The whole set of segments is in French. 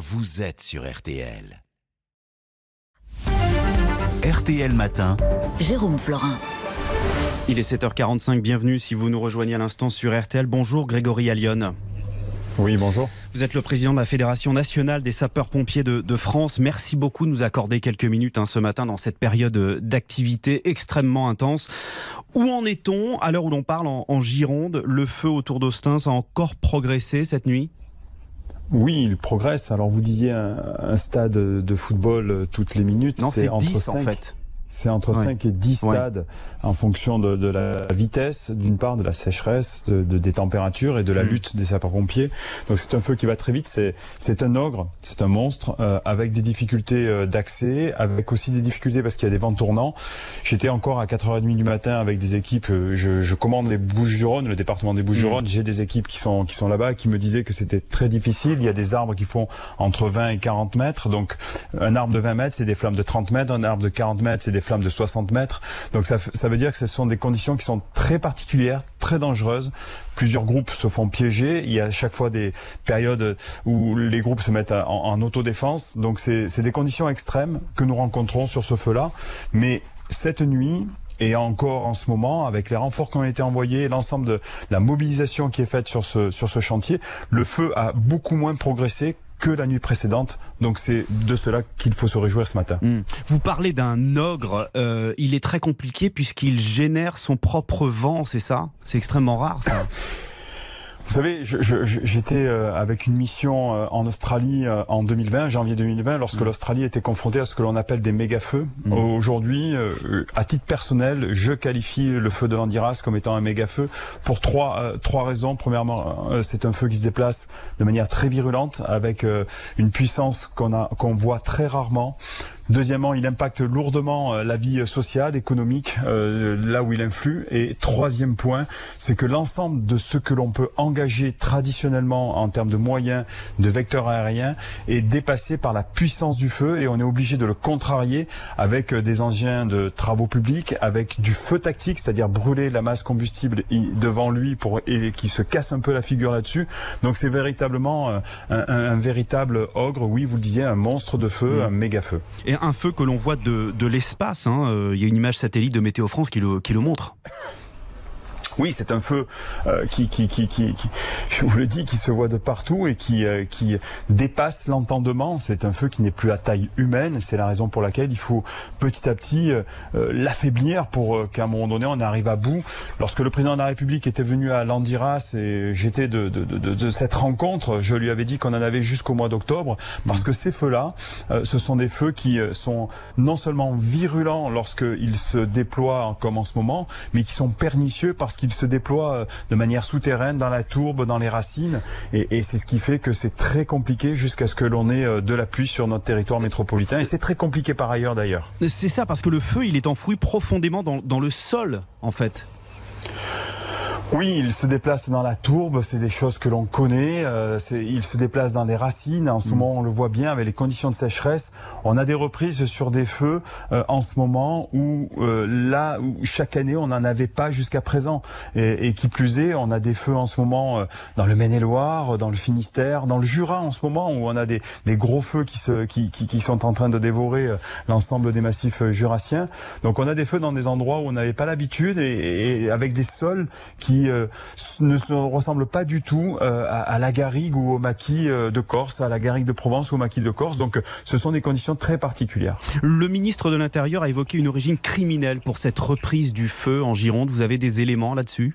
vous êtes sur RTL. RTL Matin. Jérôme Florin. Il est 7h45, bienvenue si vous nous rejoignez à l'instant sur RTL. Bonjour Grégory Allione. Oui, bonjour. Vous êtes le président de la Fédération nationale des sapeurs-pompiers de, France. Merci beaucoup de nous accorder quelques minutes hein, ce matin dans cette période d'activité extrêmement intense. Où en est-on à l'heure où l'on parle en, Gironde? Le feu autour d'Austin a encore progressé cette nuit? Oui, il progresse. Alors vous disiez un, stade de football euh, toutes les minutes. Non, c'est 10 en fait. C'est entre 5 et 10 stades en fonction de, de, la vitesse, d'une part, de la sécheresse, de, de, des températures et de la mm. lutte des sapeurs-pompiers. Donc c'est un feu qui va très vite. C'est un ogre, c'est un monstre euh, avec des difficultés euh, d'accès, avec aussi des difficultés parce qu'il y a des vents tournants. J'étais encore à 4h30 du matin avec des équipes. Euh, je, je commande les Bouches-du-Rhône, le département des Bouches-du-Rhône. J'ai des équipes qui sont qui sont là-bas qui me disaient que c'était très difficile. Il y a des arbres qui font entre 20 et 40 mètres. Donc un arbre de 20 mètres, c'est des flammes de 30 mètres. Un arbre de 40 mètres, c'est des flammes de 60 mètres. Donc ça, ça veut dire que ce sont des conditions qui sont très particulières, très dangereuses. Plusieurs groupes se font piéger. Il y a à chaque fois des périodes où les groupes se mettent en, en autodéfense. Donc c'est des conditions extrêmes que nous rencontrons sur ce feu-là. Mais cette nuit, et encore en ce moment, avec les renforts qui ont été envoyés, l'ensemble de la mobilisation qui est faite sur ce, sur ce chantier, le feu a beaucoup moins progressé que la nuit précédente. Donc c'est de cela qu'il faut se réjouir ce matin. Hmm. Vous parlez d'un ogre. Euh, il est très compliqué puisqu'il génère son propre vent, c'est ça? C'est extrêmement rare ça. Vous savez, j'étais euh, avec une mission euh, en Australie euh, en 2020, janvier 2020, lorsque mm. l'Australie était confrontée à ce que l'on appelle des méga-feux. Mm. Aujourd'hui, à titre personnel, je qualifie le feu de l'Andiras comme étant un méga-feu pour trois, trois raisons. Premièrement, c'est un feu qui se déplace de manière très virulente, avec une puissance qu'on a qu'on voit très rarement. Deuxièmement, il impacte lourdement euh, la vie sociale, économique, euh, là où il influe. Et troisième point, c'est que l'ensemble de ce que l'on peut engager traditionnellement en termes de moyens, de vecteurs aériens, est dépassé par la puissance du feu et on est obligé de le contrarier avec euh, des engins de travaux publics, avec du feu tactique, c'est-à-dire brûler la masse combustible devant lui pour et qui se casse un peu la figure là-dessus. Donc c'est véritablement un, un, véritable ogre, oui, vous le disiez, un monstre de feu, un méga feu un feu que l'on voit de, l'espace. Hein. Euh, il y a une image satellite de Météo France qui le, qui le montre. Oui, c'est un feu euh, qui, qui, qui, qui, je vous le dis, qui se voit de partout et qui, euh, qui dépasse l'entendement. C'est un feu qui n'est plus à taille humaine. C'est la raison pour laquelle il faut petit à petit euh, l'affaiblir pour qu'à un moment donné on arrive à bout. Lorsque le président de la République était venu à Landiras et j'étais de, de, de, de, cette rencontre, je lui avais dit qu'on en avait jusqu'au mois d'octobre parce que ces feux-là, ce sont des feux qui sont non seulement virulents lorsqu'ils se déploient comme en ce moment, mais qui sont pernicieux parce qu'ils se déploie euh, de manière souterraine dans la tourbe, dans les racines. Et, c'est ce qui fait que c'est très compliqué jusqu'à ce que l'on ait euh, de la pluie sur notre territoire métropolitain. Et c'est très compliqué par ailleurs d'ailleurs. C'est ça, parce que le feu, il est enfoui profondément dans le sol, en fait. Oui, il se déplace dans la tourbe, c'est des choses que l'on connaît. Euh, il se déplace dans les racines. En ce mm. moment, on le voit bien avec les conditions de sécheresse. On a des reprises sur des feux euh, en ce moment où euh, là, où chaque année, on n'en avait pas jusqu'à présent. Et, et, qui plus est, on a des feux en ce moment euh, dans le Maine-et-Loire, dans le Finistère, dans le Jura en ce moment où on a des, des gros feux qui, se, qui, qui, qui sont en train de dévorer l'ensemble des massifs jurassiens. Donc on a des feux dans des endroits où on n'avait pas l'habitude et, et avec des sols qui euh, ne se ressemble pas du tout euh, à, la garrigue ou au maquis euh, de Corse, à la garrigue de Provence ou au maquis de Corse. Donc ce sont des conditions très particulières. Le ministre de l'Intérieur a évoqué une origine criminelle pour cette reprise du feu en Gironde. Vous avez des éléments là-dessus?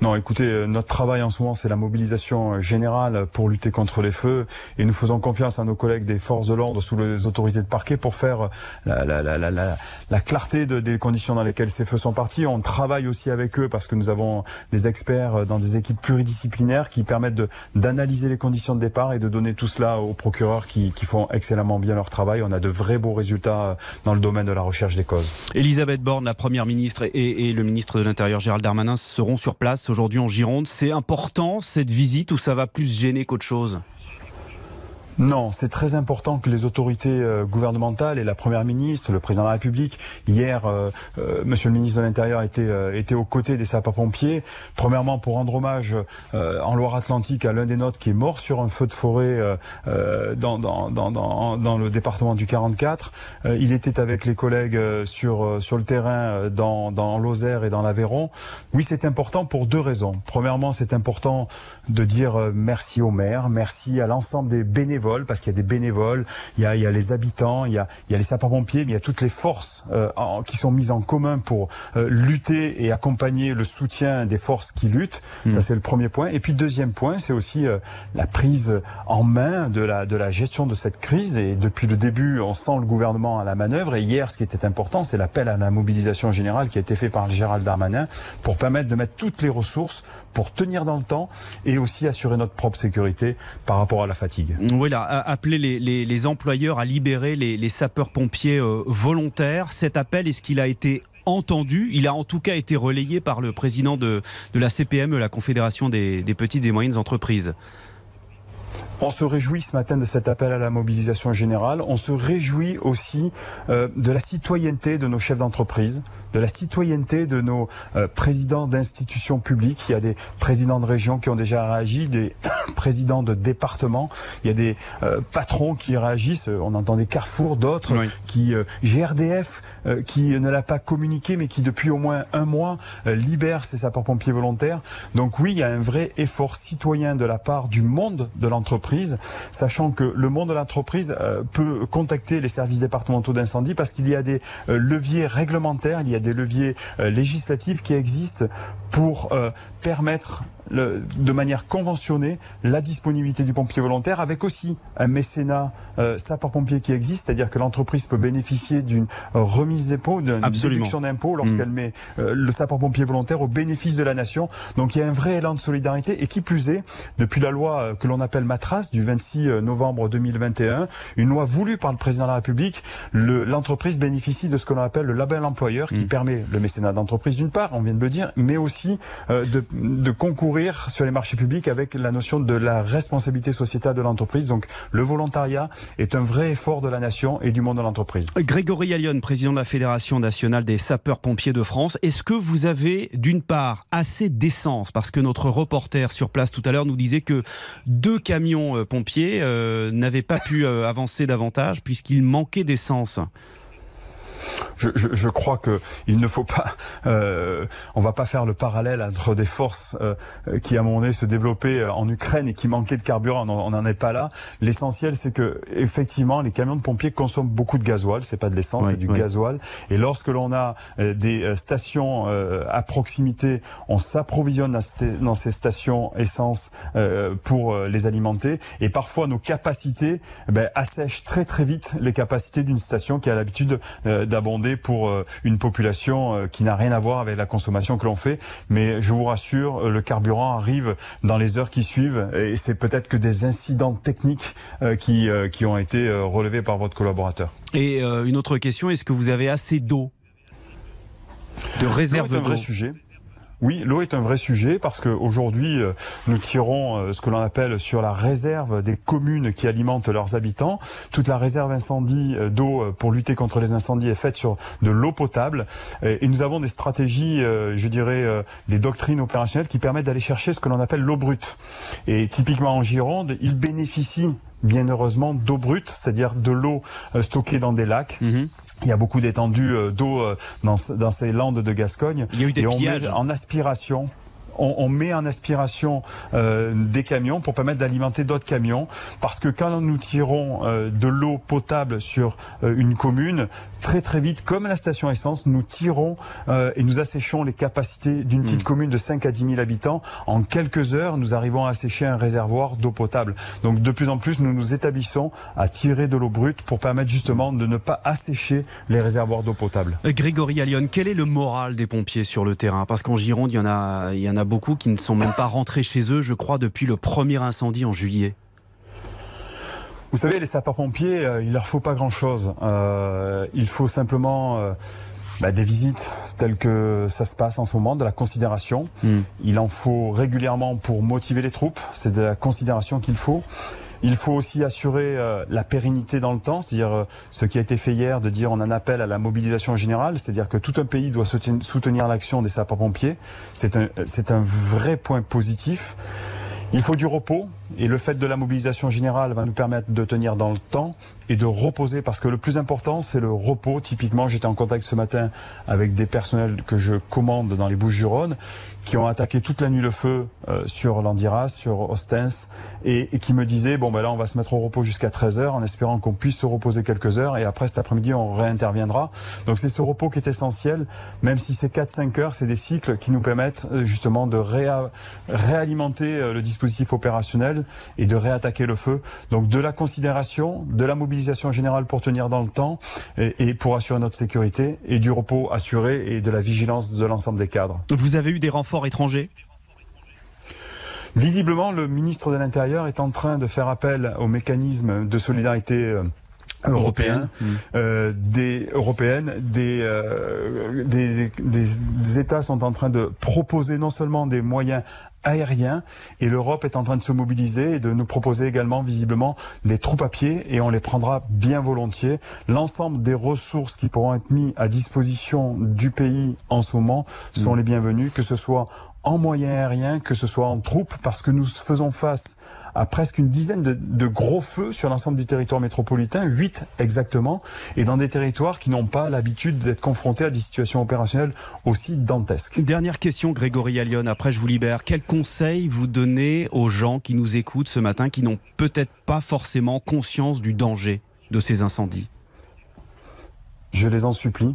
Non, écoutez, euh, notre travail en ce moment, c'est la mobilisation euh, générale pour lutter contre les feux. Et nous faisons confiance à nos collègues des forces de l'ordre sous les autorités de parquet pour faire euh, la, la, la, la clarté de, des conditions dans lesquelles ces feux sont partis. On travaille aussi avec eux parce que nous avons des experts dans des équipes pluridisciplinaires qui permettent d'analyser les conditions de départ et de donner tout cela aux procureurs qui, qui font excellemment bien leur travail. On a de vrais beaux résultats dans le domaine de la recherche des causes. Elisabeth Borne, la première ministre, et le ministre de l'Intérieur Gérald Darmanin seront sur place aujourd'hui en Gironde. C'est important cette visite ou ça va plus gêner qu'autre chose? Non, c'est très important que les autorités euh, gouvernementales et la Première ministre, le Président de la République, hier, euh, euh, Monsieur le ministre de l'Intérieur était, était aux côtés des sapeurs-pompiers. Premièrement, pour rendre hommage en Loire-Atlantique à l'un des nôtres qui est mort sur un feu de forêt dans, dans, dans, dans, le département du 44. il était avec les collègues sur, sur le terrain dans, dans et dans l'Aveyron. Oui, c'est important pour deux raisons. Premièrement, c'est important de dire merci au maire, merci à l'ensemble des bénévoles parce qu'il y a des bénévoles, il y a, les habitants, il y a, les sapeurs-pompiers, mais il y a toutes les forces euh, qui sont mises en commun pour euh, lutter et accompagner le soutien des forces qui luttent. Ça, hmm. c'est le premier point. Et puis, deuxième point, c'est aussi euh, la prise en main de la, de la gestion de cette crise. Et depuis le début, on sent le gouvernement à la manœuvre. Et hier, ce qui était important, c'est l'appel à la mobilisation générale qui a été fait par Gérald Darmanin pour permettre de mettre toutes les ressources pour tenir dans le temps et aussi assurer notre propre sécurité par rapport à la fatigue. Oui, appeler les, employeurs à libérer les, sapeurs-pompiers euh, volontaires. Cet appel, est-ce qu'il a été entendu? Il a en tout cas été relayé par le président de, la CPME, la Confédération des, petites et moyennes entreprises. On se réjouit ce matin de cet appel à la mobilisation générale. On se réjouit aussi euh, de la citoyenneté de nos chefs d'entreprise, de la citoyenneté de nos euh, présidents d'institutions publiques. Il y a des présidents de régions qui ont déjà réagi, des présidents de départements. Il y a des euh, patrons qui réagissent. On entend des Carrefour, d'autres qui GRDF qui ne l'a pas communiqué, mais qui depuis au moins un mois libère ses sapeurs-pompiers volontaires. Donc oui, il y a un vrai effort citoyen de la part du monde de l'entreprise, sachant que le monde de l'entreprise peut contacter les services départementaux d'incendie parce qu'il y a des leviers réglementaires, il y a des leviers euh, législatifs qui existent pour euh, de manière conventionnée la disponibilité du pompier volontaire avec aussi un mécénat euh, sapeur-pompier qui existe, c'est-à-dire que l'entreprise peut bénéficier d'une remise d'impôt, d'une déduction d'impôt lorsqu'elle mm. met euh, le sapeur-pompier volontaire au bénéfice de la nation. Donc il y a un vrai élan de solidarité et qui plus est, depuis la loi euh, que l'on appelle Matras du 26 novembre 2021, une loi voulue par le président de la République, l'entreprise bénéficie de ce que l'on appelle le label employeur qui mm. permet le mécénat d'entreprise d'une part, on vient de le dire, mais aussi de, de concourir sur les marchés publics avec la notion de la responsabilité sociétale de l'entreprise. Donc le volontariat est un vrai effort de la nation et du monde de l'entreprise. Grégory Allion, président de la Fédération nationale des sapeurs-pompiers de France, est-ce que vous avez d'une part assez d'essence? Parce que notre reporter sur place tout à l'heure nous disait que deux camions euh, pompiers euh, n'avaient pas pu euh, avancer davantage puisqu'il manquait d'essence je, je, je crois que il ne faut pas, euh, on va pas faire le parallèle entre des forces euh, qui à mon nez se développaient euh, en Ukraine et qui manquaient de carburant. On n'en est pas là. L'essentiel, c'est que effectivement, les camions de pompiers consomment beaucoup de gasoil. C'est pas de l'essence, c'est du gasoil. Et lorsque l'on a euh, des stations à proximité, on s'approvisionne dans ces stations essence pour les alimenter. Et parfois, nos capacités ben, assèchent très très vite les capacités d'une station qui a l'habitude d'abonder pour euh, une population euh, qui n'a rien à voir avec la consommation que l'on fait. Mais je vous rassure, euh, le carburant arrive dans les heures qui suivent et c'est peut-être que des incidents techniques qui, qui ont été relevés par votre collaborateur. Et une autre question, est-ce que vous avez assez d'eau? De réserve d'eau un vrai sujet. Oui, l'eau est un vrai sujet parce qu'aujourd'hui, euh, nous tirons euh, ce que l'on appelle sur la réserve des communes qui alimentent leurs habitants. Toute la réserve incendie euh, d'eau pour lutter contre les incendies est faite sur de l'eau potable. Et nous avons des stratégies, je dirais, des doctrines opérationnelles qui permettent d'aller chercher ce que l'on appelle l'eau brute. Et typiquement en Gironde, ils bénéficient bien heureusement d'eau brute, c'est-à-dire de l'eau stockée dans des lacs. Mhm. Il y a beaucoup d'étendues euh, d'eau euh, dans, dans, ces landes de Gascogne. Il y a eu des et on met en aspiration on, met en aspiration euh, des camions pour permettre d'alimenter d'autres camions. Parce que quand nous tirons euh, de l'eau potable sur euh, une commune, très très vite, comme la station essence, nous tirons et nous asséchons les capacités d'une petite hmm. commune de 5 à 10 000 habitants. En quelques heures, nous arrivons à assécher un réservoir d'eau potable. Donc de plus en plus, nous nous établissons à tirer de l'eau brute pour permettre justement de ne pas assécher les réservoirs d'eau potable. Grégory Allion, quel est le moral des pompiers sur le terrain? Parce qu'en Gironde, il y en a, il y en a beaucoup qui ne sont même pas rentrés chez eux, je crois, depuis le premier incendie en juillet. Vous savez, les sapeurs-pompiers, euh, il leur faut pas grand-chose. Euh, il faut simplement euh, bah, des visites telles que ça se passe en ce moment, de la considération. Hmm. Il en faut régulièrement pour motiver les troupes. C'est de la considération qu'il faut. Il faut aussi assurer euh, la pérennité dans le temps, c'est-à-dire euh, ce qui a été fait hier de dire on en appelle à la mobilisation générale, c'est-à-dire que tout un pays doit soutenir l'action des sapeurs-pompiers. C'est un, c'est un vrai point positif. Il faut du repos et le fait de la mobilisation générale va nous permettre de tenir dans le temps et de reposer parce que le plus important c'est le repos. Typiquement, j'étais en contact ce matin avec des personnels que je commande dans les Bouches-du-Rhône qui ont attaqué toute la nuit le feu euh, sur Landiras, sur Ostens et, qui me disaient bon ben là on va se mettre au repos jusqu'à 13 heures en espérant qu'on puisse se reposer quelques heures et après cet après-midi on réinterviendra. Donc c'est ce repos qui est essentiel, même si c'est 4-5 heures, c'est des cycles qui nous permettent euh, justement de réalimenter euh, le dispositif opérationnel et de réattaquer le feu. Donc de la considération, de la mobilisation générale pour tenir dans le temps et, pour assurer notre sécurité et du repos assuré et de la vigilance de l'ensemble des cadres. Vous avez eu des renforts étrangers? Visiblement, le ministre de l'Intérieur est en train de faire appel au mécanisme de solidarité euh, européen, euh, des européennes, euh, des, des, États sont en train de proposer non seulement des moyens aériens et l'Europe est en train de se mobiliser et de nous proposer également visiblement des troupes à pied et on les prendra bien volontiers. L'ensemble des ressources qui pourront être mises à disposition du pays en ce moment sont mm. les bienvenues, que ce soit en moyens aériens, que ce soit en troupes, parce que nous faisons face à presque une dizaine de, gros feux sur l'ensemble du territoire métropolitain, 8 exactement, et dans des territoires qui n'ont pas l'habitude d'être confrontés à des situations opérationnelles aussi dantesques. Dernière question, Grégory Allion, après je vous libère. Quel conseil vous donnez aux gens qui nous écoutent ce matin, qui n'ont peut-être pas forcément conscience du danger de ces incendies? Je les en supplie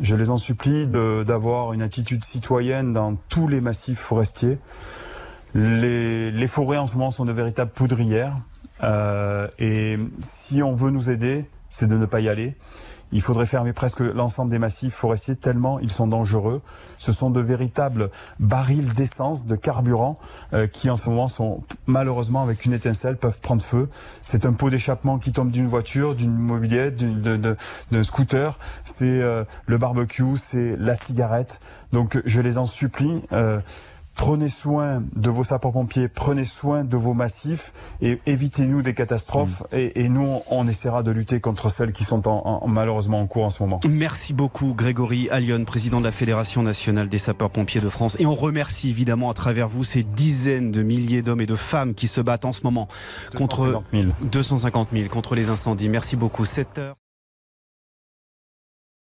je les en supplie d'avoir une attitude citoyenne dans tous les massifs forestiers. Les, forêts en ce moment sont de véritables poudrières. Euh, et si on veut nous aider, c'est de ne pas y aller. Il faudrait fermer presque l'ensemble des massifs forestiers tellement ils sont dangereux. Ce sont de véritables barils d'essence, de carburant, euh, qui en ce moment sont malheureusement avec une étincelle peuvent prendre feu. C'est un pot d'échappement qui tombe d'une voiture, d'une mobilette, d'un scooter. C'est euh, le barbecue, c'est la cigarette. Donc je les en supplie. Euh, prenez soin de vos sapeurs-pompiers, prenez soin de vos massifs et évitez-nous des catastrophes. Mm. Et, nous, on essaiera de lutter contre celles qui sont en, malheureusement en cours en ce moment. Merci beaucoup, Grégory Allion, président de la Fédération nationale des sapeurs-pompiers de France. Et on remercie évidemment à travers vous ces dizaines de milliers d'hommes et de femmes qui se battent en ce moment contre 250 000 contre les incendies. Merci beaucoup. 7 heures.